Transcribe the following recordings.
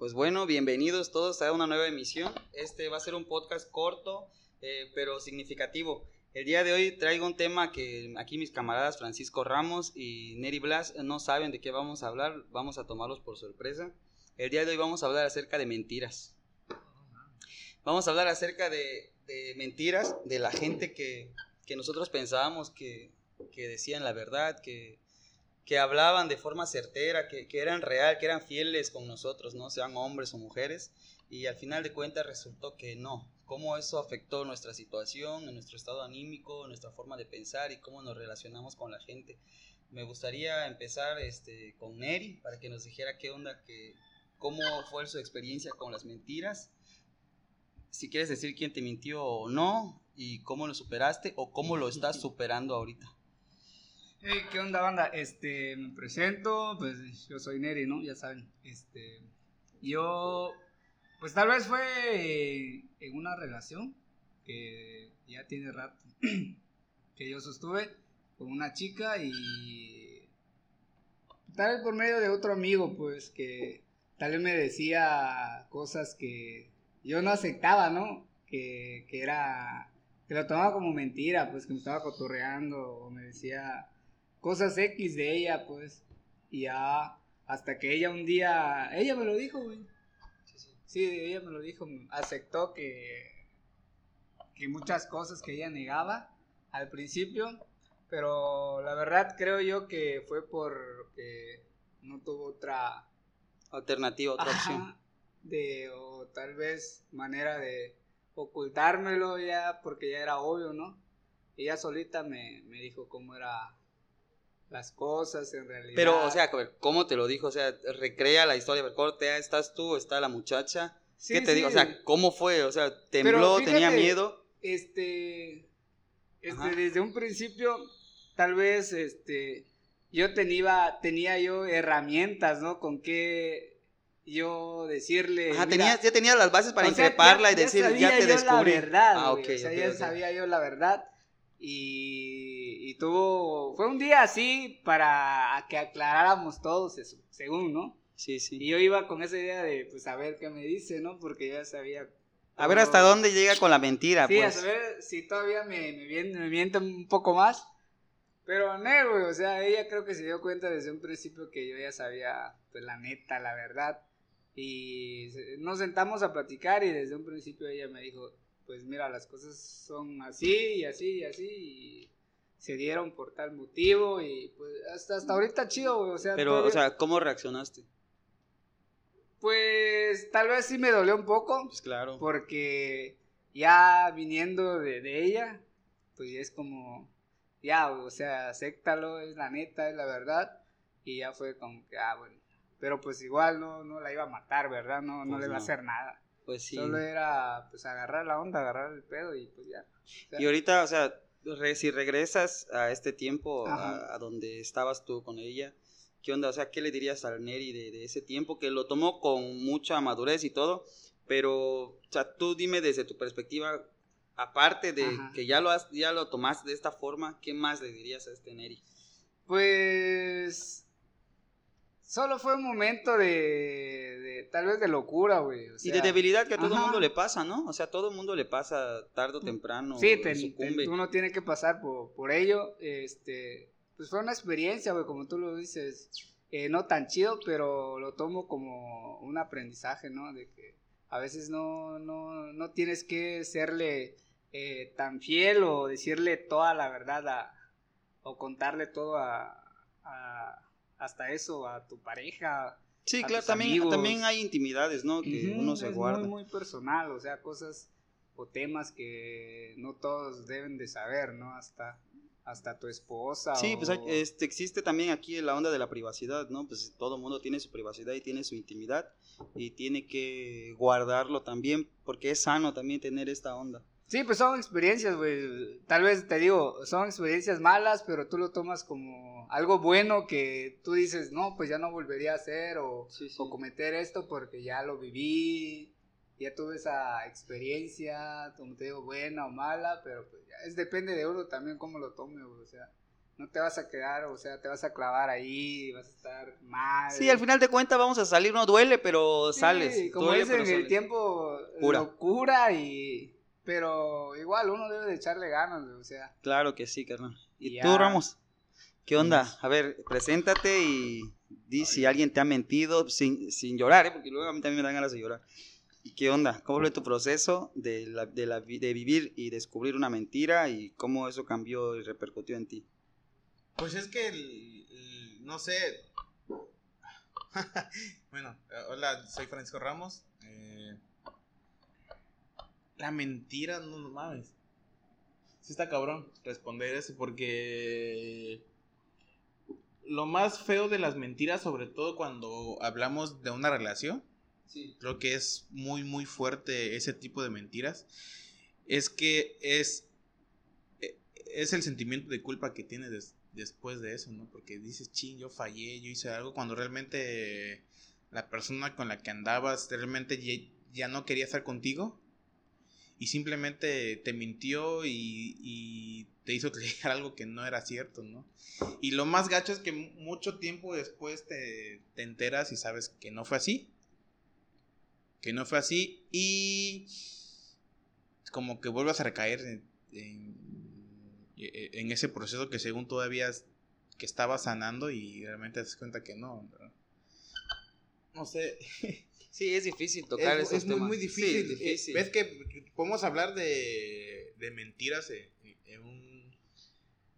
Pues bueno, bienvenidos todos a una nueva emisión. Este va a ser un podcast corto, eh, pero significativo. El día de hoy traigo un tema que aquí mis camaradas Francisco Ramos y Neri Blas no saben de qué vamos a hablar, vamos a tomarlos por sorpresa. El día de hoy vamos a hablar acerca de mentiras. Vamos a hablar acerca de, mentiras, de la gente que, nosotros pensábamos que, decían la verdad, que, que hablaban de forma certera, que, eran real, que eran fieles con nosotros, ¿no? Sean hombres o mujeres. Y al final de cuentas resultó que no. Cómo eso afectó nuestra situación, nuestro estado anímico, nuestra forma de pensar y cómo nos relacionamos con la gente. Me gustaría empezar este, con Neri para que nos dijera qué onda, que, cómo fue su experiencia con las mentiras. Si quieres decir quién te mintió o no y cómo lo superaste o cómo lo estás superando ahorita. Hey, ¿qué onda, banda? Este, me presento, pues yo soy Neri, ¿no? Ya saben. Este, yo, pues tal vez fue en una relación que ya tiene rato que yo sostuve con una chica y tal vez por medio de otro amigo, pues que tal vez me decía cosas que yo no aceptaba, ¿no? Que, que era, que lo tomaba como mentira, pues que me estaba cotorreando o me decía cosas X de ella, pues. Y ya, hasta que ella un día, ella me lo dijo, güey. Sí, ella me lo dijo, aceptó que, que muchas cosas que ella negaba al principio, pero la verdad creo yo que fue porque no tuvo otra alternativa, otra opción. De, o tal vez manera de ocultármelo ya, porque ya era obvio, ¿no? Ella solita me, me dijo cómo era las cosas en realidad. Pero, o sea, ¿cómo te lo dijo? O sea, recrea la historia, corte, ¿estás tú, está la muchacha? ¿Qué te digo? O sea, ¿cómo fue? O sea, ¿tembló, tenía miedo? Este, este desde un principio, tal vez, este, yo tenía, tenía yo herramientas, ¿no? Con qué yo decirle. Ajá, tenía, ya tenía las bases para increparla y decir, ya, te descubrí. La verdad, ah, okay, o sea, ya sabía yo la verdad. Y, tuvo, fue un día así para que aclaráramos todos eso, según, ¿no? Sí, sí. Y yo iba con esa idea de, pues, a ver qué me dice, ¿no? Porque ya sabía... A ver hasta dónde llega con la mentira, sí, pues. a saber si todavía me, me, miente un poco más. Pero no, güey, o sea, ella creo que se dio cuenta desde un principio que yo ya sabía, pues, la neta, la verdad. Y nos sentamos a platicar y desde un principio ella me dijo, pues mira, las cosas son así y así y así y se dieron por tal motivo y pues hasta, hasta ahorita chido, o sea. Pero, o sea, ¿cómo reaccionaste? Pues tal vez sí me dolió un poco. Pues claro. Porque ya viniendo de, de ella, pues ya es como, ya, o sea, acéptalo, es la neta, es la verdad. Y ya fue como que, ah, bueno. Pero pues igual no, no la iba a matar, ¿verdad? No, no pues le va a hacer nada. Pues sí. Solo era pues agarrar la onda, agarrar el pedo y pues ya. y ahorita, o sea, si regresas a este tiempo, a, donde estabas tú con ella, ¿qué onda? O sea, ¿qué le dirías al Neri de, ese tiempo que lo tomó con mucha madurez y todo? Pero, o sea, tú dime desde tu perspectiva, aparte de que ya lo, has, ya lo tomaste de esta forma, ¿qué más le dirías a este Neri? Pues Solo fue un momento de, tal vez de locura, güey. y de debilidad que a todo el mundo le pasa, ¿no? O sea, a todo el mundo le pasa tarde o temprano. Sí, uno tiene que pasar por, ello. Este, pues fue una experiencia, güey, como tú lo dices. Eh, no tan chido, pero lo tomo como un aprendizaje, ¿no? De que a veces no, no, no tienes que serle eh, tan fiel o decirle toda la verdad a, o contarle todo a hasta eso a tu pareja. Sí, claro, también, también hay intimidades, ¿no? Que uno se guarda. Muy, muy personal, o sea, cosas o temas que no todos deben de saber, ¿no? Hasta hasta tu esposa. Sí, pues este, existe también aquí la onda de la privacidad, ¿no? Pues todo mundo tiene su privacidad y tiene su intimidad y tiene que guardarlo también porque es sano también tener esta onda. Sí, pues son experiencias, güey. Tal vez te digo, son experiencias malas, pero tú lo tomas como algo bueno que tú dices, no, pues ya no volvería a hacer o, cometer esto porque ya lo viví, ya tuve esa experiencia, como te digo, buena o mala, pero pues ya es depende de uno también cómo lo tome, güey. O sea, no te vas a quedar, o sea, te vas a clavar ahí, vas a estar mal. Sí, al final de cuentas vamos a salir, no duele, pero sales. Como duele, dicen, el tiempo cura. y... Pero igual uno debe de echarle ganas, o sea. Claro que sí, carnal. ¿Y tú, Ramos? ¿Qué onda? A ver, preséntate y di si alguien te ha mentido sin, sin llorar, ¿eh? porque luego a mí también me dan ganas de llorar. ¿Qué onda? ¿Cómo fue tu proceso de, la, de, la, de vivir y descubrir una mentira y cómo eso cambió y repercutió en ti? Pues es que, no sé. bueno, hola, soy Francisco Ramos. La mentira, no, mames. Sí está cabrón responder eso porque lo más feo de las mentiras, sobre todo cuando hablamos de una relación, sí. creo que es muy, muy fuerte ese tipo de mentiras, es que es, e, es el sentimiento de culpa que tienes después de eso, ¿no? Porque dices, ching, yo fallé, yo hice algo, cuando realmente la persona con la que andabas realmente ya, no quería estar contigo y simplemente te mintió y, te hizo creer algo que no era cierto, ¿no? Y lo más gacho es que mucho tiempo después te, enteras y sabes que no fue así, que no fue así y como que vuelvas a recaer en e, en ese proceso que según todavía que estaba sanando y realmente te das cuenta que no. No sé. Sí, es difícil tocar es, es muy, muy difícil. Ves que podemos hablar de, de mentiras en, un,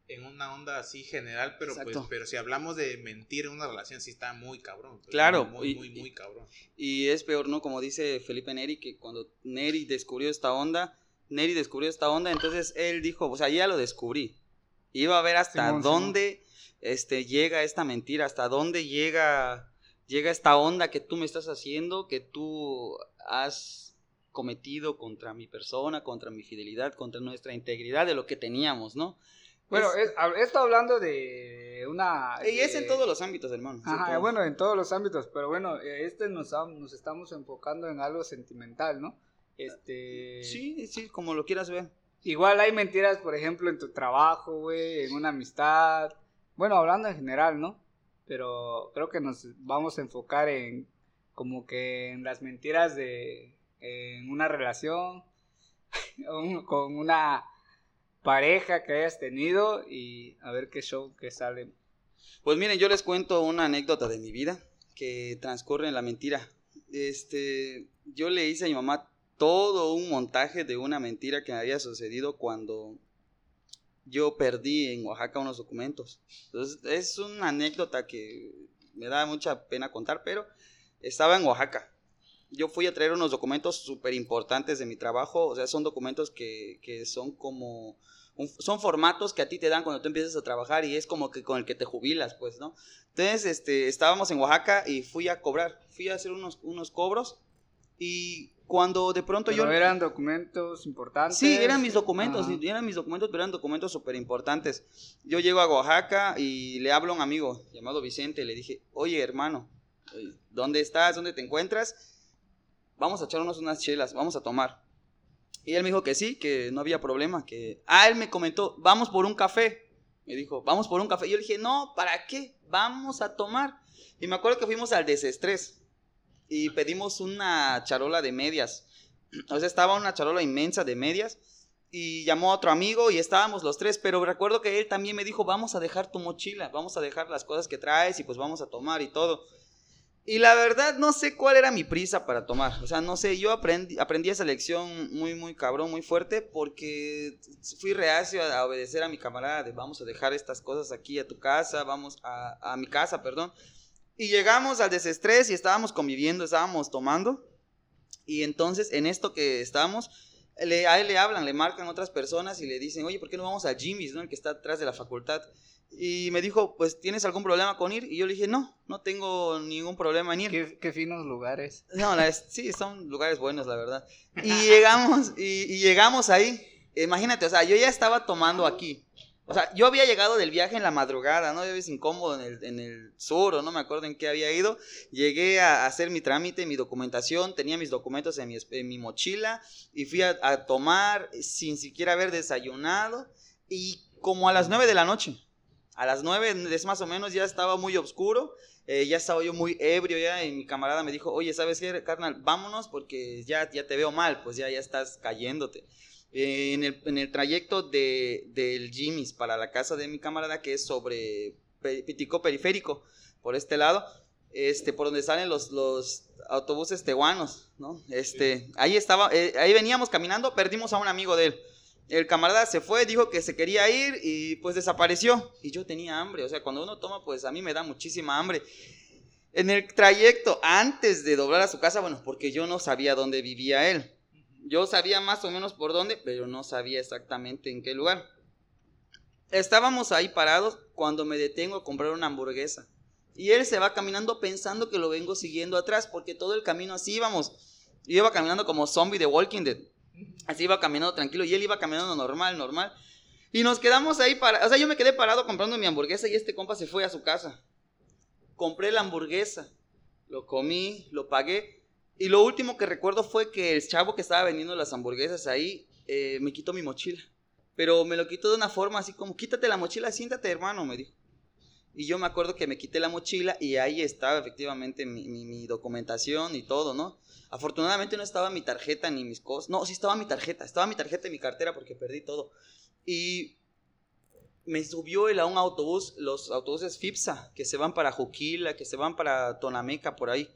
en una onda así general, pero pues, pero si hablamos de mentir en una relación sí está muy cabrón. Pues, claro. Muy, muy, muy, cabrón. Y es peor, ¿no? Como dice Felipe Neri, que cuando Neri descubrió esta onda, Neri descubrió esta onda, entonces él dijo, o sea, ya lo descubrí. Iba a ver hasta dónde este llega esta mentira, hasta dónde llega llega esta onda que tú me estás haciendo, que tú has cometido contra mi persona, contra mi fidelidad, contra nuestra integridad de lo que teníamos, ¿no? Bueno, esto hablando de una... Y es en todos los ámbitos, hermano. Ajá, bueno, en todos los ámbitos, pero bueno, este nos, nos estamos enfocando en algo sentimental, ¿no? Este... Sí, sí, como lo quieras ver. Igual hay mentiras, por ejemplo, en tu trabajo, güey, en una amistad. Bueno, hablando en general, ¿no? Pero creo que nos vamos a enfocar en como que en las mentiras de en una relación con una pareja que hayas tenido y a ver qué show que sale. Pues miren, yo les cuento una anécdota de mi vida que transcurre en la mentira. Este, yo le hice a mi mamá todo un montaje de una mentira que había sucedido cuando yo perdí en Oaxaca unos documentos. Entonces, es una anécdota que me da mucha pena contar, pero estaba en Oaxaca. Yo fui a traer unos documentos súper importantes de mi trabajo, o sea, son documentos que, que son como... son formatos que a ti te dan cuando tú empiezas a trabajar y es como que con el que te jubilas, pues, ¿no? Entonces, este, estábamos en Oaxaca y fui a cobrar, fui a hacer unos, unos cobros y cuando de pronto pero yo... eran documentos importantes. Sí, eran mis documentos, eran mis documentos, pero eran documentos súper importantes. Yo llego a Oaxaca y le hablo a un amigo llamado Vicente, le dije, oye hermano, eh, ¿dónde estás? ¿Dónde te encuentras? Vamos a echarnos unas chelas, vamos a tomar. Y él me dijo que sí, que no había problema, que... Ah, él me comentó, vamos por un café. Me dijo, vamos por un café. Y yo le dije, no, ¿para qué? Vamos a tomar. Y me acuerdo que fuimos al desestrés y pedimos una charola de medias. O sea, estaba una charola inmensa de medias y llamó a otro amigo y estábamos los tres, pero recuerdo que él también me dijo, vamos a dejar tu mochila, vamos a dejar las cosas que traes y pues vamos a tomar y todo. Y la verdad no sé cuál era mi prisa para tomar, o sea, no sé, yo aprendí, aprendí esa lección muy, muy cabrón, muy fuerte, porque fui reacio a, obedecer a mi camarada de vamos a dejar estas cosas aquí a tu casa, vamos a, a mi casa, perdón, y llegamos al desestrés y estábamos conviviendo, estábamos tomando. Y entonces en esto que estábamos, le, a él le hablan, le marcan otras personas y le dicen, oye, ¿por qué no vamos a Jimmy's, ¿no? el que está atrás de la facultad? Y me dijo, pues, ¿tienes algún problema con ir? Y yo le dije, no, no tengo ningún problema en ir. Qué, finos lugares. No, sí, son lugares buenos, la verdad. Y llegamos, y, y llegamos ahí. Imagínate, o sea, yo ya estaba tomando aquí. O sea, yo había llegado del viaje en la madrugada, ¿no? Yo vez incómodo en el, en el sur, o no me acuerdo en qué había ido. Llegué a hacer mi trámite, mi documentación, tenía mis documentos en mi, en mi mochila y fui a, tomar sin siquiera haber desayunado y como a las nueve de la noche. A las 9 es más o menos ya estaba muy oscuro, eh, ya estaba yo muy ebrio ya y mi camarada me dijo, oye, ¿sabes qué, carnal? Vámonos porque ya, ya te veo mal, pues ya, ya estás cayéndote. Eh, en, el, en, el, trayecto de, del Jimmy's para la casa de mi camarada, que es sobre Pitico Periférico, por este lado, este, por donde salen los, los autobuses tehuanos, ¿no? Este, ahí estaba, eh, ahí veníamos caminando, perdimos a un amigo de él. El camarada se fue, dijo que se quería ir y pues desapareció. Y yo tenía hambre, o sea, cuando uno toma, pues a mí me da muchísima hambre. En el trayecto, antes de doblar a su casa, bueno, porque yo no sabía dónde vivía él. Yo sabía más o menos por dónde, pero no sabía exactamente en qué lugar. Estábamos ahí parados cuando me detengo a comprar una hamburguesa. Y él se va caminando pensando que lo vengo siguiendo atrás, porque todo el camino así íbamos. Yo iba caminando como zombie de Walking Dead. Así iba caminando tranquilo y él iba caminando normal, normal. Y nos quedamos ahí para, o sea, yo me quedé parado comprando mi hamburguesa y este compa se fue a su casa. Compré la hamburguesa, lo comí, lo pagué. Y lo último que recuerdo fue que el chavo que estaba vendiendo las hamburguesas ahí eh, me quitó mi mochila. Pero me lo quitó de una forma así como, quítate la mochila, siéntate hermano, me dijo. Y yo me acuerdo que me quité la mochila y ahí estaba efectivamente mi, documentación y todo, ¿no? Afortunadamente no estaba mi tarjeta ni mis cosas. No, sí estaba mi tarjeta. Estaba mi tarjeta y mi cartera porque perdí todo. Y me subió él a un autobús, los autobuses FIPSA, que se van para Juquila, que se van para Tonameca, por ahí.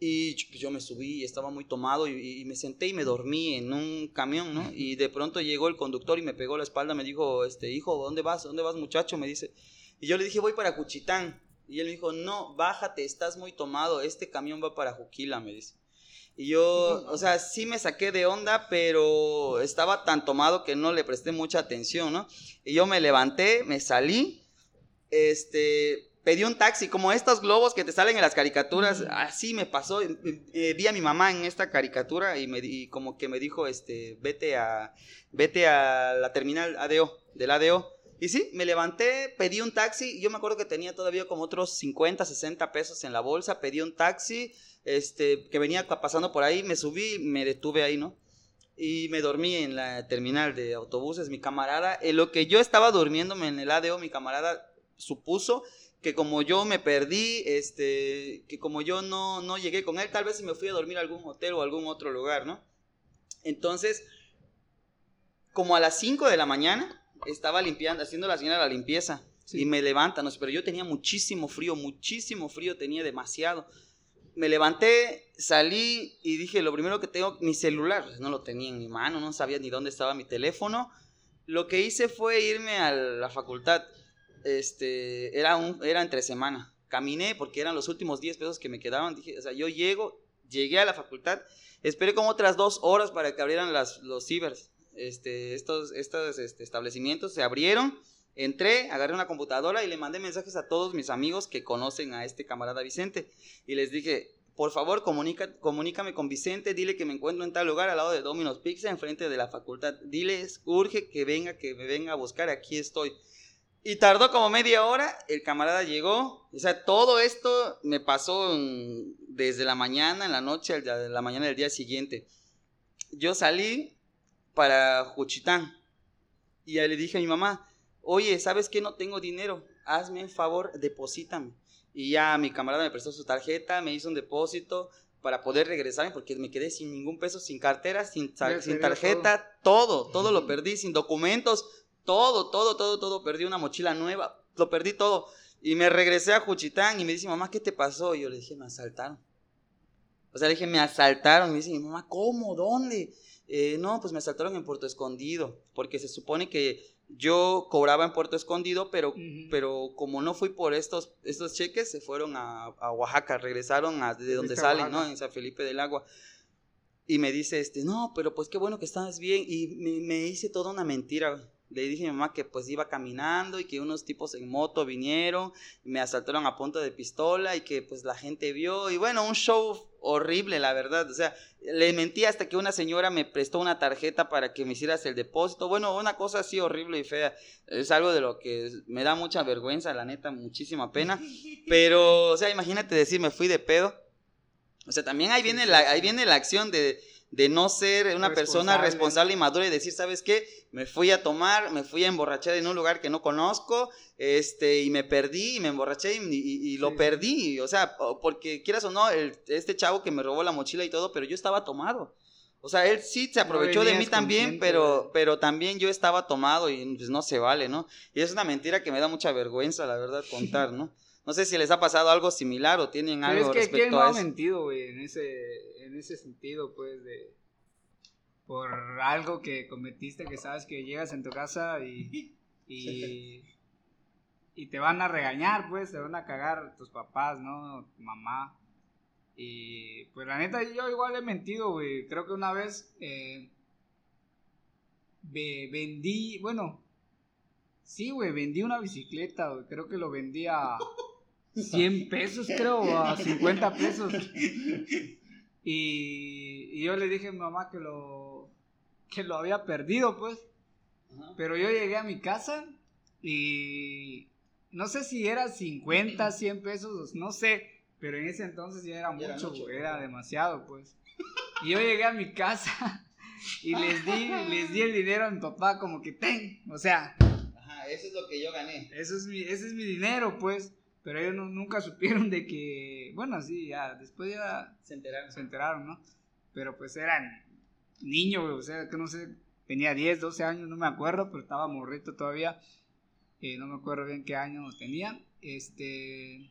Y pues, yo me subí y estaba muy tomado y, y, me senté y me dormí en un camión, ¿no? Y de pronto llegó el conductor y me pegó la espalda, me dijo, este, hijo, ¿dónde vas? ¿Dónde vas, muchacho? Me dice, y yo le dije, voy para Cuchitán. Y él me dijo, no, bájate, estás muy tomado, este camión va para Juquila, me dice. Y yo, o sea, sí me saqué de onda, pero estaba tan tomado que no le presté mucha atención, ¿no? Y yo me levanté, me salí, este, pedí un taxi, como estos globos que te salen en las caricaturas, así me pasó, eh, vi a mi mamá en esta caricatura y, me, y como que me dijo, este, vete a, vete a la terminal ADO, del ADO, y sí, me levanté, pedí un taxi, yo me acuerdo que tenía todavía como otros 50, 60 pesos en la bolsa, pedí un taxi, este, que venía pasando por ahí, me subí, me detuve ahí, ¿no? Y me dormí en la terminal de autobuses, mi camarada, en lo que yo estaba durmiéndome en el ADO, mi camarada supuso que como yo me perdí, este, que como yo no, no llegué con él, tal vez si me fui a dormir a algún hotel o algún otro lugar, ¿no? Entonces, como a las 5 de la mañana, estaba limpiando, haciendo la señora la limpieza. Y me levanta, no sé, pero yo tenía muchísimo frío, muchísimo frío, tenía demasiado. Me levanté, salí y dije, lo primero que tengo, mi celular, pues, no lo tenía en mi mano, no sabía ni dónde estaba mi teléfono. Lo que hice fue irme a la facultad. Este, era, un, era entre semana. Caminé porque eran los últimos 10 pesos que me quedaban. Dije, o sea, yo llego, llegué a la facultad, esperé como otras dos horas para que abrieran los cibers este, estos, estos este, establecimientos se abrieron. Entré, agarré una computadora y le mandé mensajes a todos mis amigos que conocen a este camarada Vicente. Y les dije, por favor, comunica, comunícame con Vicente, dile que me encuentro en tal lugar al lado de Domino's Pizza, enfrente de la facultad. Diles, urge que venga, que me venga a buscar, aquí estoy. Y tardó como media hora, el camarada llegó. O sea, todo esto me pasó desde la mañana, en la noche, la mañana del día siguiente. Yo salí, para Juchitán. Y ahí le dije a mi mamá, oye, ¿sabes qué? No tengo dinero, hazme un favor, deposítame. Y ya mi camarada me prestó su tarjeta, me hizo un depósito para poder regresarme porque me quedé sin ningún peso, sin cartera, sin, sin tarjeta, todo. todo, lo perdí, sin documentos, todo, todo, todo, todo, perdí una mochila nueva, lo perdí todo. Y me regresé a Juchitán y me dice, mamá, ¿qué te pasó? Y yo le dije, me asaltaron. O sea, le dije, me asaltaron. Y me dice, mi mamá, ¿cómo? ¿Dónde? Eh, no, pues me asaltaron en Puerto Escondido, porque se supone que yo cobraba en Puerto Escondido, pero, pero como no fui por estos, estos cheques, se fueron a, Oaxaca, regresaron a, de donde salen, ¿no? En San Felipe del Agua. Y me dice, este, no, pero pues qué bueno que estás bien. Y me, me hice toda una mentira, le dije a mi mamá que pues iba caminando y que unos tipos en moto vinieron y me asaltaron a punta de pistola y que pues la gente vio y bueno, un show horrible, la verdad. O sea, le mentí hasta que una señora me prestó una tarjeta para que me hicieras el depósito. Bueno, una cosa así horrible y fea. Es algo de lo que me da mucha vergüenza, la neta, muchísima pena. Pero, o sea, imagínate decir, me fui de pedo. O sea, también ahí viene la, ahí viene la acción de de no ser una persona Responsable. y madura y decir, ¿sabes qué? Me fui a tomar, me fui a emborrachar en un lugar que no conozco, este, y me perdí, y me emborraché y, y- y lo Sí. perdí. O sea, porque quieras o no, el- este chavo que me robó la mochila y todo, pero yo estaba tomado. O sea, él sí se aprovechó de mí también, pero, pero también yo estaba tomado y pues no se vale, ¿no? Y es una mentira que me da mucha vergüenza, la verdad, contar, ¿no? No sé si les ha pasado algo similar o tienen Pero algo es que quién respecto no a ha eso. mentido, güey, en ese, en ese sentido, pues, de por algo que cometiste que sabes que llegas en tu casa y, y, y te van a regañar, pues, te van a cagar tus papás, ¿no? Tu mamá. Y pues la neta, yo igual he mentido, güey. Creo que una vez eh, ve- vendí, bueno, sí, güey, vendí una bicicleta, güey. Creo que lo vendí a 100 pesos, creo, o a 50 pesos. Y, y yo le dije a mi mamá que lo, que lo había perdido, pues. Ajá. Pero yo llegué a mi casa y no sé si era 50, 100 pesos, no sé, pero en ese entonces ya era Ya era mucho, era demasiado, pues. Y yo llegué a mi casa y les di, les di el dinero a mi papá como que ten, o sea, Ajá, eso es lo que yo gané. eso es mi, ese es mi dinero, pues. Pero ellos no- nunca supieron de que, bueno, sí, ya, después ya Se enteraron. se enteraron, ¿no? Pero pues eran niños, o sea, que no sé, tenía 10, 12 años, no me acuerdo, pero estaba morrito todavía. eh, no me acuerdo bien qué año tenía. Este.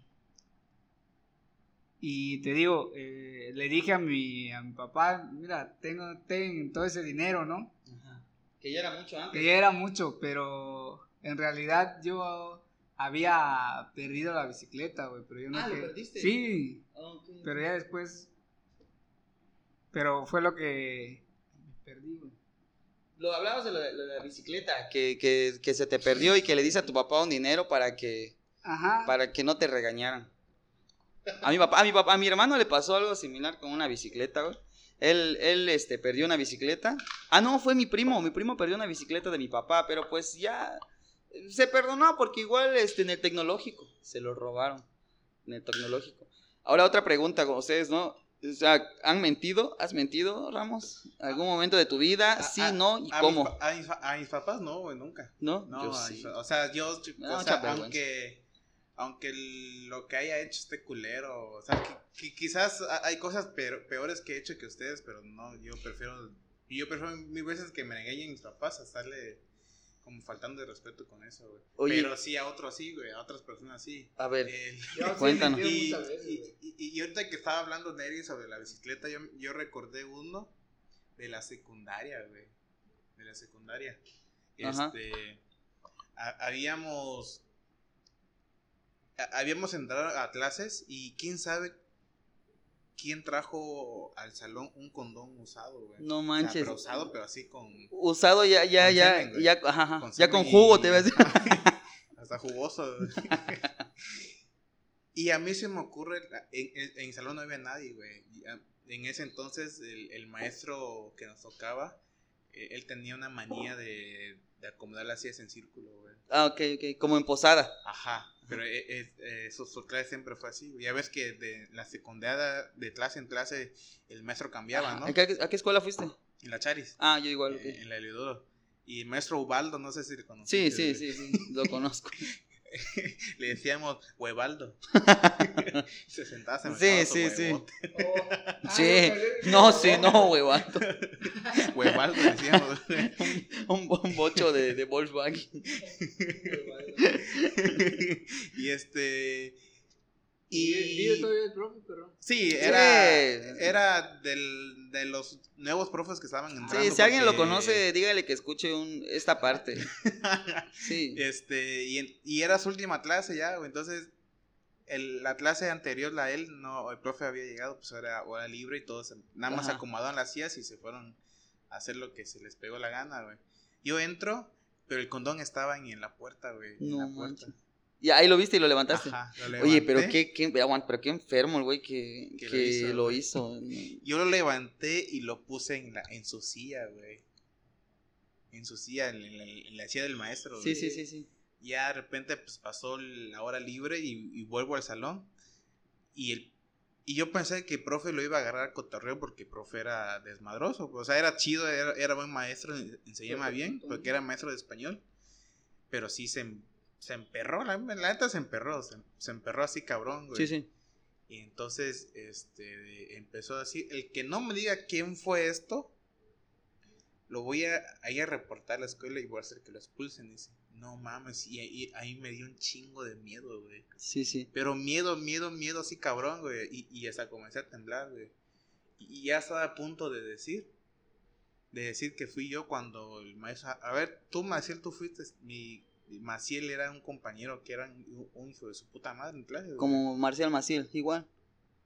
Y te digo, eh, le dije a mi, a mi papá, mira, tengo ten todo ese dinero, ¿no? Ajá. Que ya era mucho antes. Que ya era mucho, pero en realidad yo había perdido la bicicleta, güey, pero yo no Ah, ¿lo perdiste? Sí, Ok. pero ya después. Pero fue lo que. Perdí, güey. Lo hablabas de lo de, lo de la bicicleta, que, que, que se te perdió y que le dice a tu papá un dinero para que, Ajá. para que no te regañaran. A mi papá, a mi papá, a mi hermano le pasó algo similar con una bicicleta, güey. Él, él, este, perdió una bicicleta. Ah, no, fue mi primo. Mi primo perdió una bicicleta de mi papá, pero pues ya se perdonó porque igual, este, en el tecnológico se lo robaron. En el tecnológico. Ahora otra pregunta con ustedes, ¿no? O sea, ¿han mentido? ¿Has mentido, Ramos? ¿Algún momento de tu vida? A- Sí, a- no, ¿y a cómo? Mis, a, mis, a mis papás no, güey, nunca. ¿No? No, Yo a sí. mis o sea, yo, o sea, aunque, aunque lo que haya hecho esté culero, o sea, que, que quizás ha- hay cosas peor- peores que he hecho que ustedes, pero no, yo prefiero, yo prefiero mil veces que me engañen mis papás a estarle como faltando de respeto con eso, güey. Oye. Pero sí a otros sí, güey, a otras personas sí. A ver, Cuéntanos. y, y- güey. y- y ahorita que estaba hablando Neri sobre la bicicleta, yo, yo recordé uno de la secundaria, güey. De la secundaria. Ajá. Este. ha- habíamos. ha- habíamos entrado a clases y quién sabe quién trajo al salón un condón usado, güey. no O sea, manches. pero usado, pero así con. Usado ya, ya, ya, semen, ya, ajá, ajá, con ya con jugo, y- te ves. Hasta jugoso. y a mí se me ocurre, en, en, en el salón no había nadie, güey. Ah, En ese entonces el, el maestro que nos tocaba, eh, él tenía una manía de, de acomodar las sillas en círculo, güey. Ah, ok, ok, como en posada. Ajá, pero eh, eh, eh, su, clase siempre fue así. Ya ves que de la secundaria, de clase en clase, el maestro cambiaba, ¿no? ¿A qué, a qué escuela fuiste? En la Charis, Ah, yo igual. eh, en la Eliodoro. Y el maestro Ubaldo, no sé si le Sí, conociste. sí, güey. sí, sí, lo conozco. Le decíamos Huevaldo. se sentaba, se Sí, sí, sí. Ah, Sí, no, sí, no. Huevaldo le decíamos. Un, un bocho de, de Volkswagen. y este. Y vive todavía el profe, pero. Sí, era, Sí. era del, de los nuevos profes que estaban entrando. Sí, si alguien lo conoce, dígale que escuche un, esta parte. Sí. Este, y, en- y era su última clase ya, güey, entonces el- la clase anterior a él, no, el profe había llegado, pues era hora libre y todos nada más Ajá. acomodaron las sillas y se fueron a hacer lo que se les pegó la gana, güey. Yo entro, pero el condón estaba en, en la puerta, güey. en No la puerta. Y ahí lo viste y lo levantaste. Ajá, lo Oye, pero qué, qué, pero qué enfermo el güey que, Que lo hizo, lo güey. hizo. Yo lo levanté y lo puse en, la, en su silla, güey. En su silla, en, la- en la silla del maestro. Sí, güey. sí, sí, sí. ya de repente pues pasó la hora libre y, y vuelvo al salón y el Y yo pensé que profe lo iba a agarrar a cotorreo porque profe era desmadroso. O sea, era chido, era, era buen maestro, enseñaba bien, porque era maestro de español. Pero sí se, se emperró, la, la neta se emperró, se, se emperró así cabrón, güey. Sí, sí. Y entonces, este, empezó a decir, el que no me diga quién fue esto, lo voy a, a ir a reportar a la escuela y voy a hacer que lo expulsen. Dice, no mames, y ahí, ahí me dio un chingo de miedo, güey. Sí, sí. Pero miedo, miedo, miedo así cabrón, güey. Y, y hasta comencé a temblar, güey. Y ya estaba a punto de decir, de decir que fui yo cuando el maestro, a ver, tú Maciel, tú fuiste, mi, Maciel era un compañero que era un, hijo de su puta madre en clase. güey. Como Marcial Maciel, igual.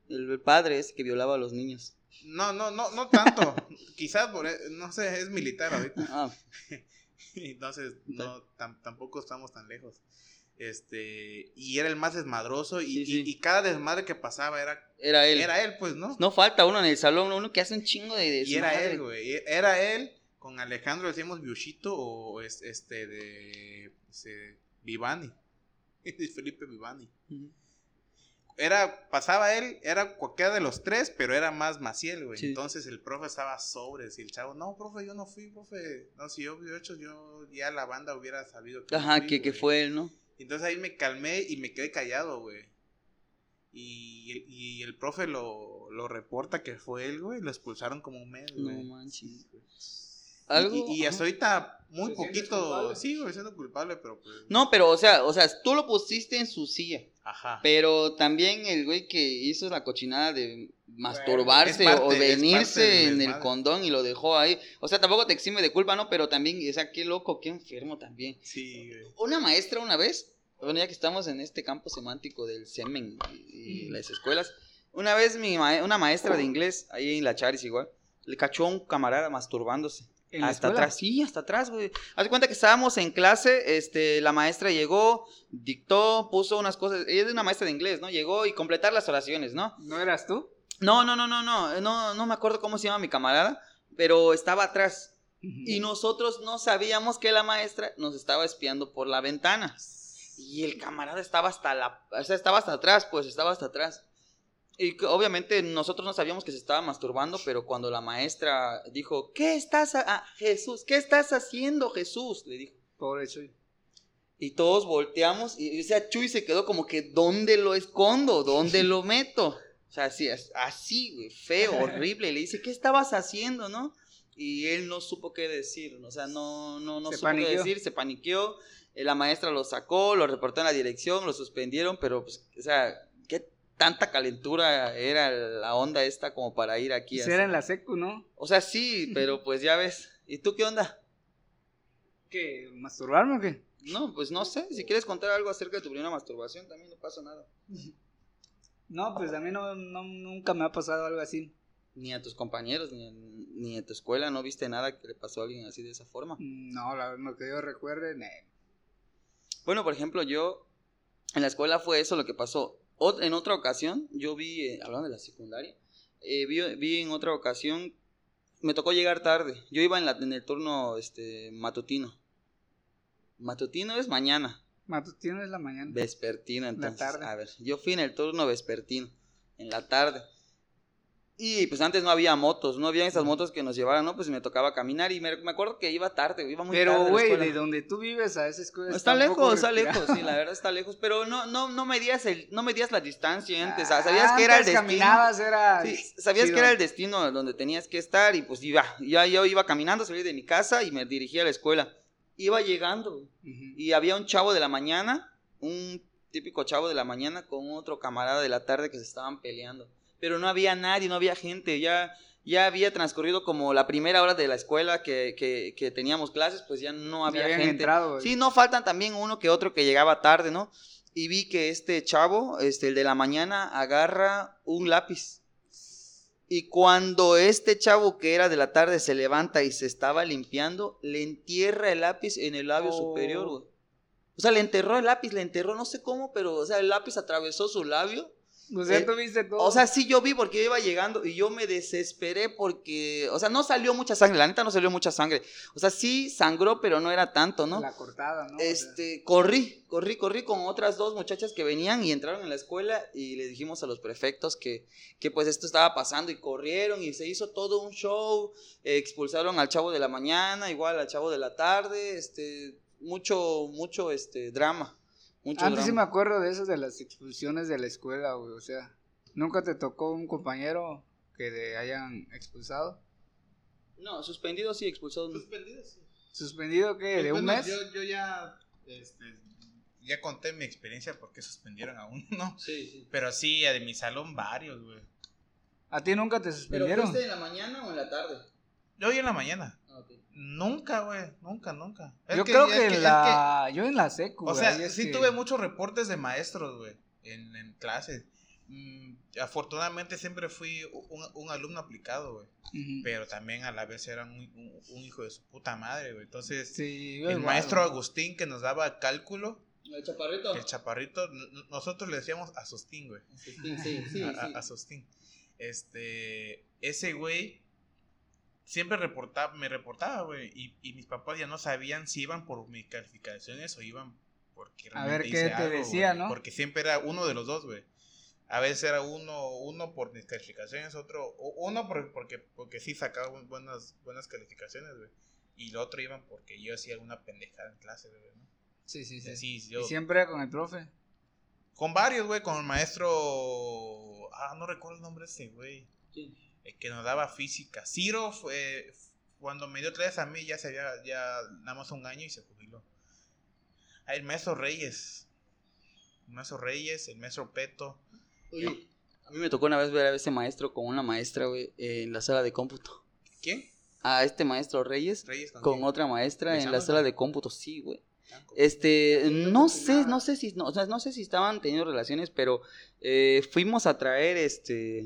El, el padre ese que violaba a los niños. No, no, no, no tanto. Quizás por, e- no sé, es militar ahorita. Ah, Entonces, no, tam- tampoco estamos tan lejos. Este, y era el más desmadroso y, Sí, sí. y- y cada desmadre que pasaba era, era él. era él, pues, ¿no? No falta uno en el salón, uno que hace un chingo de... y era él, güey. Era él, con Alejandro decíamos Biushito o es- este de este, Vivani. Felipe Vivani. Era, pasaba él, era cualquiera de los tres, pero era más Maciel, güey. Sí. Entonces el profe estaba sobres y el chavo, no, profe, yo no fui, profe. No, si yo hubiera hecho, yo ya la banda hubiera sabido que Ajá, fui, que, que güey". fue él, ¿no? Entonces ahí me calmé y me quedé callado, güey. Y, el- y el profe lo, lo reporta que fue él, güey. Lo expulsaron como un mes, No manches. Algo... Y, hasta ahorita muy ¿Te sientes poquito. Sí, güey, siendo culpable, pero pues. No, pero o sea, o sea, tú lo pusiste en su silla. Ajá. Pero también el güey que hizo la cochinada de masturbarse parte- o venirse en el condón y lo dejó ahí. O sea, tampoco te exime de culpa, ¿no? Pero también, o sea, qué loco, qué enfermo también. Sí, güey. Una maestra una vez, bueno, ya que estamos en este campo semántico del semen y, y las escuelas, una vez mi ma- una maestra de inglés, ahí en la Charis igual, le cachó a un camarada masturbándose. ¿En la hasta atrás, sí, hasta atrás, güey. Haz cuenta que estábamos en clase, este, la maestra llegó, dictó, puso unas cosas, ella es una maestra de inglés, ¿no? Llegó y completar las oraciones, ¿no? ¿No eras tú? No, no, no, no, no, no, no me acuerdo cómo se llama mi camarada, pero estaba atrás. Y nosotros no sabíamos que la maestra nos estaba espiando por la ventana. Y el camarada estaba hasta la, o sea, estaba hasta atrás, pues estaba hasta atrás. Y que, obviamente nosotros no sabíamos que se estaba masturbando, pero cuando la maestra dijo, ¿qué estás, a- ah, Jesús? ¿Qué estás haciendo, Jesús? Le dijo. Pobre Chuy. Y todos volteamos y, o sea, Chuy se quedó como que, ¿dónde lo escondo? ¿Dónde lo meto? O sea, así, así, feo, horrible. Y le dice, ¿qué estabas haciendo, no? Y él no supo qué decir, o sea, no, no, no Se supo qué decir, se paniqueó. Eh, La maestra lo sacó, lo reportó en la dirección, lo suspendieron, pero, pues, o sea, ¿qué tanta calentura era la onda esta como para ir aquí? Pues era en la secu, ¿no? O sea, sí, pero pues ya ves. ¿Y tú qué onda? ¿Qué? ¿Masturbarme o qué? No, pues no sé. Si quieres contar algo acerca de tu primera masturbación, también no pasa nada. No, pues a mí no, no- nunca me ha pasado algo así. Ni a tus compañeros, ni, ni a tu escuela, ¿no viste nada que le pasó a alguien así de esa forma? No, la, lo que yo recuerde, ne. Bueno, por ejemplo, yo en la escuela fue eso lo que pasó. En otra ocasión, yo vi, eh, hablando de la secundaria, eh, vi, vi en otra ocasión, me tocó llegar tarde. Yo iba en, la, en el turno este, matutino. Matutino es mañana. Matutino es la mañana. Vespertino, entonces. tarde. A ver, yo fui en el turno vespertino, en la tarde. Y pues antes no había motos, no había esas motos que nos llevaran, ¿no? Pues me tocaba caminar y me, me acuerdo que iba tarde, iba muy tarde. Pero, a la güey, de donde tú vives a esa escuela Está lejos, está lejos, sí, la verdad está lejos, pero no, no, no medías el, no medías la distancia antes, ah, sabías que era el Antes destino. caminabas, era... Sí, sabías chido. que era el destino donde tenías que estar y pues iba, ya yo iba caminando, salí de mi casa y me dirigía a la escuela. Iba llegando y había un chavo de la mañana, un típico chavo de la mañana con otro camarada de la tarde que se estaban peleando. Pero no había nadie, no había gente, ya, ya había transcurrido como la primera hora de la escuela que, que, que teníamos clases, pues ya no había gente. entrado. Sí, no faltan también uno que otro que llegaba tarde, ¿no? Y vi que este chavo, este, el de la mañana, agarra un lápiz. Y cuando este chavo que era de la tarde se levanta y se estaba limpiando, le entierra el lápiz en el labio Oh. superior, güey. O sea, le enterró el lápiz, le enterró, no sé cómo, pero, o sea, el lápiz atravesó su labio O sea, Eh, tú viste todo. O sea, sí, yo vi porque yo iba llegando y yo me desesperé porque, o sea, no salió mucha sangre, la neta no salió mucha sangre. O sea, sí sangró, pero no era tanto, ¿no? la cortada, ¿no? O sea, Este, corrí, corrí, corrí con otras dos muchachas que venían y entraron en la escuela y le dijimos a los prefectos que, que pues esto estaba pasando y corrieron y se hizo todo un show, eh, expulsaron al chavo de la mañana, igual al chavo de la tarde, este, mucho, mucho, este, drama. Mucho Antes sí me acuerdo de esas de las expulsiones de la escuela, güey. O sea, ¿nunca te tocó un compañero que te hayan expulsado? No, suspendido sí, expulsado no. Suspendido, sí. ¿Suspendido qué? ¿De un Bueno, mes? Yo, yo ya, este, ya conté mi experiencia porque suspendieron a uno. Sí, sí. Pero sí, a de mi salón varios, güey. ¿A ti nunca te ¿Pero suspendieron? fuiste en la mañana o en la tarde? Yo hoy en la mañana. Nunca, güey. Nunca, nunca. Es Yo creo es que, es en la... Yo en la secu, O sea, sí que- tuve muchos reportes de maestros, güey, en, en clases. Mm, afortunadamente siempre fui un, un alumno aplicado, güey. Pero también a la vez era un, un- un hijo de su puta madre, güey. Entonces, Sí, el igual, maestro güey. Agustín que nos daba cálculo, ¿El chaparrito? el chaparrito, nosotros le decíamos Asustín, güey. Sí, sí, sí. a, a- sí. Asustín. Este, ese güey siempre reportaba, me reportaba, güey. Y, y mis papás ya no sabían si iban por mis calificaciones o iban porque A ver, realmente ¿qué hice te algo, decía, no? Porque siempre era uno de los dos, güey. A veces era uno, uno por mis calificaciones, otro, o- uno por- porque, porque sí sacaba bu- buenas, buenas calificaciones, güey. Y el otro iban porque yo hacía alguna pendejada en clase, güey. ¿no? Sí, sí, sí. así yo- Y siempre con el profe. Con varios, güey, con el maestro. Ah, no recuerdo el nombre de ese, güey. Sí. El que nos daba física. Ciro fue. Cuando me dio tres a mí, ya se había. Ya nada más un año y se jubiló. Ah, el maestro Reyes. El maestro Reyes, el maestro Peto. Oye, a mí me tocó una vez ver a ese maestro con una maestra, güey, en la sala de cómputo. ¿Quién? A este maestro Reyes Reyes con otra maestra en la sala de cómputo, sí, güey. Blanco. Este, no sé, no sé si, no, o sea, no sé si estaban teniendo relaciones, pero eh, fuimos a traer, este,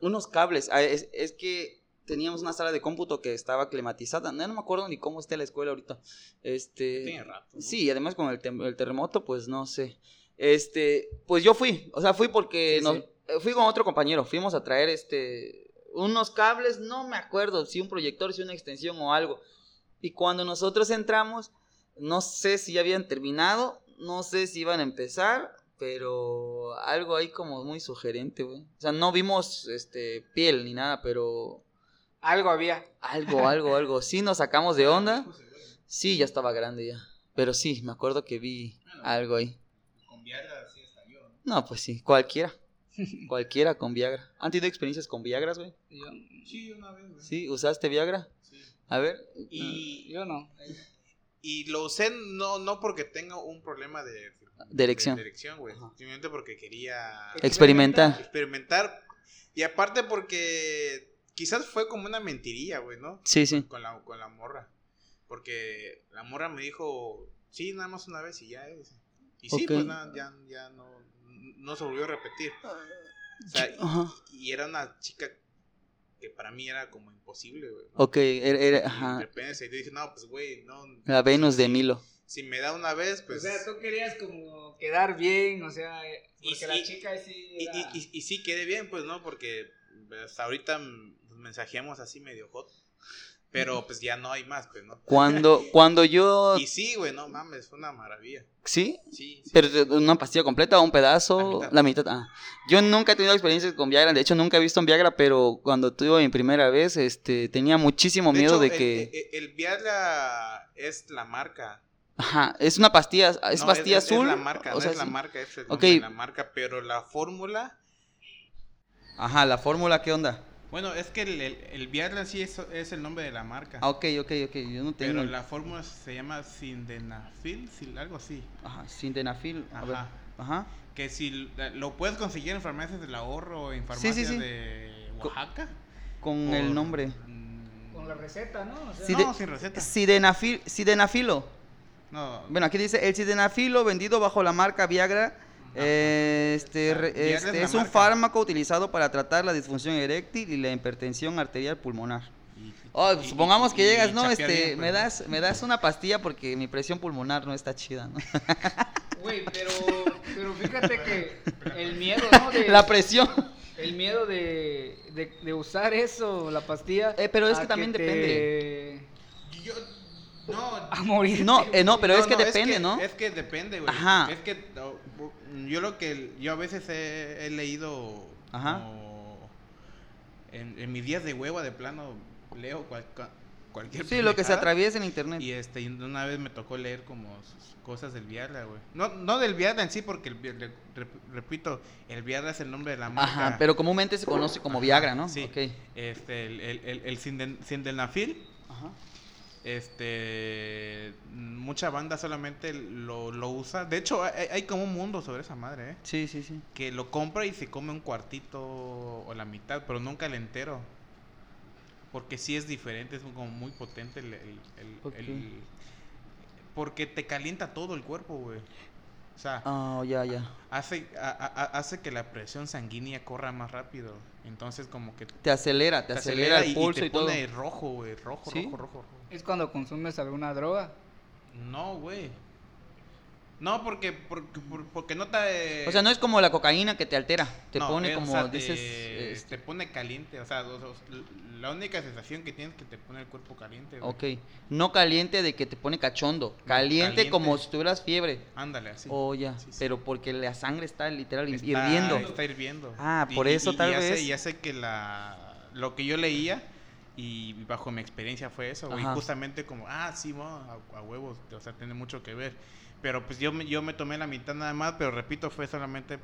unos cables. Ah, es, es que teníamos una sala de cómputo que estaba climatizada. No, no me acuerdo ni cómo está la escuela ahorita. Este, Tiene rato. ¿no? Sí, además con el, el terremoto, pues no sé. Este, pues yo fui, o sea, fui porque Sí, nos- sí. eh, fui con otro compañero, fuimos a traer este unos cables, no me acuerdo si un proyector, si una extensión o algo. Y cuando nosotros entramos, no sé si ya habían terminado, no sé si iban a empezar, pero algo ahí como muy sugerente, güey. O sea, no vimos este piel ni nada, pero Algo había. algo, algo, algo. Sí nos sacamos de onda. Sí, ya estaba grande ya. Pero sí, me acuerdo que vi algo ahí. Con Viagra sí estalló. ¿no? No, pues sí, cualquiera. Cualquiera con Viagra. ¿Han tenido experiencias con Viagras, güey? Yo, Sí, una vez, güey. Sí, ¿usaste Viagra? Sí. A ver. Y, yo no. y lo usé no, no porque tenga un problema de, Güey. Ajá. Simplemente porque quería Experimentar. experimentar. Y aparte porque quizás fue como una mentirilla, güey, ¿no? Sí, sí. Con la, con la morra. Porque la morra me dijo, sí, nada más una vez y ya es. Y sí, pues nada, ya, ya no, no se volvió a repetir. O sea, y- era una chica que para mí era como imposible, güey. ¿no? Ok, era, era- Y de ajá. repente se dije, no, pues güey, no. La Venus de Milo. Si me da una vez, O pues. sea, tú querías como quedar bien, o sea, eh, Y porque sí- la chica sí Y, era... y, y, y sí quedé bien, pues, ¿no? Porque hasta ahorita mm, nos mensajeamos así medio hot. Pero pues ya no hay más, pues, ¿no? Cuando, cuando yo... Y sí, güey, no mames, fue una maravilla. ¿Sí? Sí, sí. ¿Pero de- una pastilla completa o un pedazo? La mitad. La mitad. ah. Yo nunca he tenido experiencias con Viagra. De hecho, nunca he visto un Viagra, pero cuando tuve mi primera vez, este, tenía muchísimo De miedo hecho, de el- que... El, el Viagra es la marca. Ajá, es una pastilla, es No, pastilla es, azul. Es la marca, o no sea, es la sí. marca, es el Ok. nombre de la marca. Pero la fórmula. Ajá, la fórmula, ¿qué onda? Bueno, es que el, el, el Viagra sí es, es el nombre de la marca. Ah, ok, ok, ok, yo no tengo... Pero la fórmula se llama Sindenafil, algo así. Ajá. A ver. Ajá. Ajá. Que si lo puedes conseguir en farmacias del ahorro o en farmacias sí, sí. de Oaxaca. Con por- el nombre. mm, Con la receta, ¿no? O sea, no, sin receta. Sidenafil, sidenafilo. No, Bueno, aquí dice el sildenafilo vendido bajo la marca Viagra. eh, este, Ah, re- Viagra es este, la es un marca. fármaco utilizado para tratar la disfunción eréctil y la hipertensión arterial pulmonar. Oh, y- supongamos y- que llegas, ¿no? Este, bien, me pues, das, me das una pastilla porque mi presión pulmonar no está chida, ¿no? Güey, pero, pero fíjate que el miedo, ¿no? De, La presión. el miedo de, de, de usar eso, la pastilla. Eh, pero es que también te- depende. Yo, no, A morir. No, eh, no, pero es que no, depende, ¿no? Es que depende, güey. Ajá. Es que bu- yo lo que yo a veces he, he leído Ajá. como en, en mis días de hueva de plano leo cual- cua- cualquier Sí, lo que se atraviesa en internet. Y este, y una vez me tocó leer como sus cosas del Viagra, güey. No, no del Viagra en sí, porque el, repito, el Viagra es el nombre de la marca. Ajá, pero comúnmente se conoce como Viagra, ¿no? Sí. Este, el, el, el, el sinden- sildenafil, Ajá. Este, mucha banda solamente lo, lo usa. De hecho, hay, hay como un mundo sobre esa madre, ¿eh? Sí, sí, sí. Que lo compra y se come un cuartito o la mitad, pero nunca el entero. Porque sí es diferente, es como muy potente el... el- el- porque te calienta todo el cuerpo, güey. O sea, Ah, ya, ya. hace, a- a- a- hace que la presión sanguínea corra más rápido. Entonces como que Te acelera, te, acelera, el pulso te y, todo. pone rojo, güey, rojo, ¿Sí? rojo, rojo, rojo. Es cuando consumes alguna droga. No, güey. No, porque, porque, por- porque no te... O sea, no es como la cocaína que te altera, te no, pone eh, o como sea, te- dices Te pone caliente, o sea, o- la única sensación que tienes es que te pone el cuerpo caliente. güey. Ok, no caliente de que te pone cachondo, caliente, caliente. como si tuvieras fiebre. Ándale, así. Oh, ya, Sí, sí. pero porque la sangre está literal Está- hirviendo. Está hirviendo. Ah, por eso tal hace- vez. y hace que la... Lo que yo leía y bajo mi experiencia fue eso, güey. Justamente como, ah, sí, mo, a, a huevos, o sea, tiene mucho que ver. Pero pues yo me, yo me tomé la mitad nada más, pero repito, fue solamente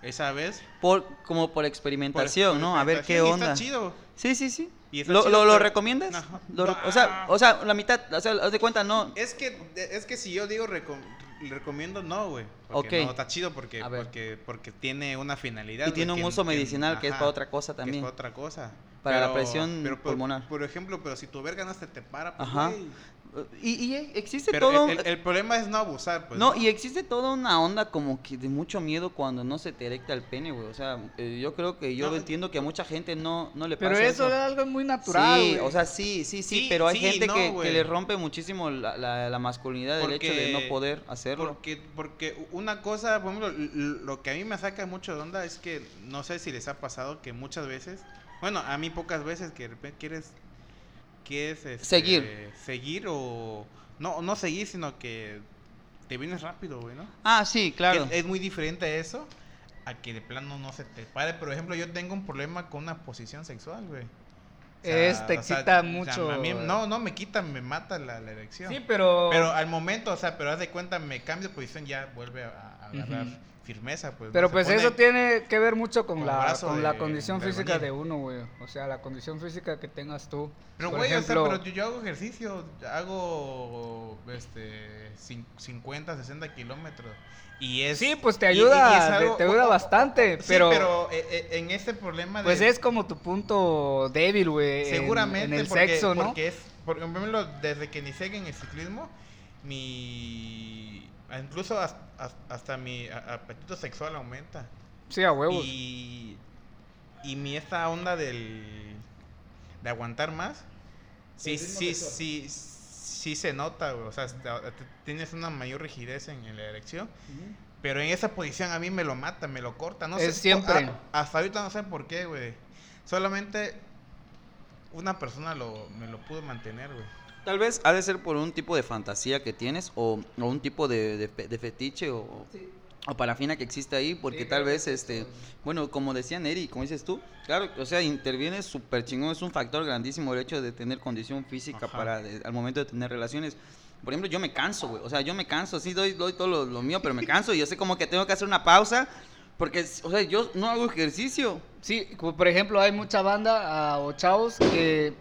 esa vez. Por, como por por- experimentación, ¿no? A ver qué y onda. Está chido. Sí, sí, sí. Y está ¿Lo, chido, lo, lo pero- recomiendas? Lo o, sea, ah. o sea, la mitad, o sea, haz de cuenta, no. Es que, es que si yo digo recom- recomiendo, no, güey. Porque Ok. No, está chido porque, porque, porque tiene una finalidad. Y tiene un que- uso medicinal que es para otra cosa que es también. para otra cosa. Para la presión por- pulmonar. Por, ejemplo, pero si tu verga no se te para, pues, Ajá. Y, y existe Pero todo. el, el- el problema es no abusar, pues. no, y existe toda una onda como que de mucho miedo cuando no se te erecta el pene, güey. O sea, eh, yo creo que yo No, entiendo que a mucha gente no, no le pasa Pero eso eso. es algo muy natural. sí, o sea, sí, sí, sí, Sí, pero hay sí, gente no, que, le rompe muchísimo la, la, la masculinidad del hecho de no poder hacerlo. Porque, porque una cosa, por ejemplo, lo que a mí me saca mucho de onda es que no sé si les ha pasado que muchas veces, bueno, a mí pocas veces que de repente quieres, quieres este, Seguir. seguir o no, no seguir, sino que te vienes rápido, güey, ¿no? Ah, sí, claro. Que es muy diferente a eso a que de plano no se te pare. Por ejemplo, yo tengo un problema con una posición sexual, güey. O Es, te sea, excita o sea, mucho. a mí no, no me quita, me mata la, la erección. Sí, pero. Pero al momento, o sea, pero haz de cuenta, me cambio de posición, ya vuelve a, a agarrar. Firmeza, pues. Pero pues eso tiene que ver mucho con con la, con la condición de física de uno, güey. O sea, la condición física que tengas tú. Pero, güey, o sea, pero yo, yo hago ejercicio, hago, este, cin- 50, 60 kilómetros. Y es... Sí, pues te y- y- y ayuda, algo- te ayuda bastante, Sí, pero, pero eh, eh, en ese problema de... pues es como tu punto débil, güey, en- Seguramente. en, el porque, sexo, ¿no? Porque es, por ejemplo, desde que inicié en el ciclismo, mi. Incluso hasta, hasta mi apetito sexual aumenta. Sí, a huevos. Y. Y mi esta onda del. de aguantar más. Sí, sí, sí. Sí se nota, güey. O sea, tienes una mayor rigidez en, en la erección. Pero en esa posición a mí me lo mata, me lo corta. No Es sé, siempre. a- hasta ahorita no sé por qué, güey. Solamente una persona lo, me lo pudo mantener, güey. Tal vez ha de ser por un tipo de fantasía que tienes o, o un tipo de, de de fetiche o, o parafina que existe ahí, porque Sí, tal vez, es este, eso. bueno, como decía Neri, como dices tú, claro, o sea, interviene súper chingón, es un factor grandísimo el hecho de tener condición física Ajá. para, de- al momento de tener relaciones. Por ejemplo, yo me canso, güey, o sea, yo me canso, sí doy, doy todo lo, lo mío, pero me canso y yo sé como que tengo que hacer una pausa, porque, o sea, yo no hago ejercicio. Sí, como por ejemplo, hay mucha banda ah, o chavos que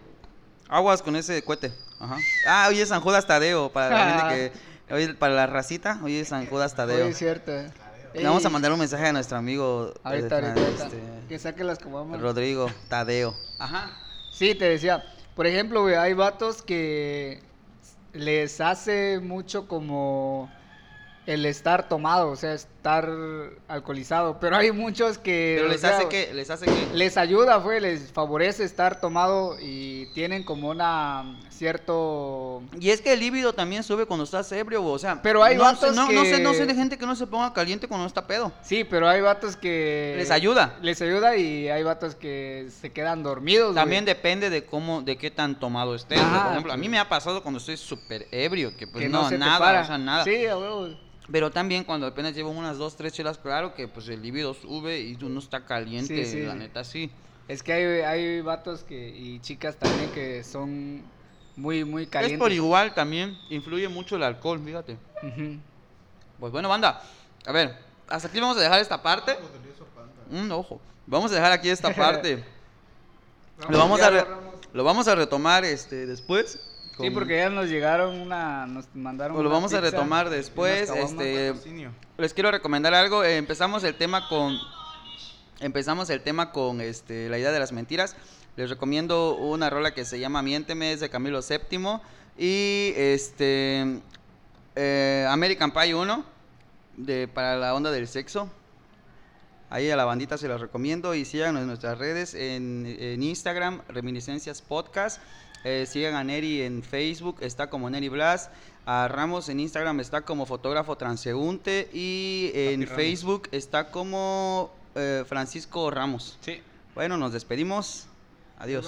Aguas con ese cohete. Ajá. Ah, hoy es San Judas Tadeo, para la gente que, hoy, para la racita, hoy es San Judas Tadeo. Es cierto. eh. Le vamos a mandar un mensaje a nuestro amigo Ahorita, eh, ahorita, este, Que saque las que vamos. Rodrigo Tadeo. Ajá. Sí, te decía. Por ejemplo, güey, hay vatos que les hace mucho como el estar tomado, o sea, estar alcoholizado. Pero hay muchos que. Pero les sea, hace que, les hace que. Les ayuda, fue, les favorece estar tomado y tienen como una cierto. Y es que el líbido también sube cuando estás ebrio, o sea. Pero hay no, vatos no, no sé, no que- sé de gente que no se ponga caliente cuando no está pedo. Sí, pero hay vatos que. Les ayuda. Les ayuda y hay vatos que se quedan dormidos. güey. También depende de cómo, de qué tan tomado estés. Por ejemplo, a mí me ha pasado cuando estoy súper ebrio, que pues que no, se te nada, para. o sea, nada. Sí, a. Pero también cuando apenas llevo unas dos, tres chelas, claro que pues el líbido sube y uno está caliente, Sí, sí. la neta sí. Es que hay, hay vatos que, y chicas también que son muy, muy Es calientes. por igual también, influye mucho el alcohol, fíjate. Ujú. Pues bueno, banda, a ver, hasta aquí vamos a dejar esta parte. Un ojo. Vamos a dejar aquí esta parte. lo vamos a re- lo vamos a retomar este después. Sí, con- porque ya nos llegaron una, nos mandaron Pues lo una vamos a retomar después, este, les quiero recomendar algo. eh, empezamos el tema con. Empezamos el tema con este, la idea de las mentiras. Les recomiendo una rola que se llama Miénteme, es de Camilo VII. Y este. eh, American Pie 1, de, para la onda del sexo. Ahí a la bandita se los recomiendo. Y sigan en nuestras redes en, en Instagram, Reminiscencias Podcast. Eh, sigan a Neri en Facebook, está como Neri Blas. A Ramos en Instagram está como fotógrafo transeúnte. Y en. Facebook está como eh, Francisco Ramos. Sí. Bueno, nos despedimos. Adiós.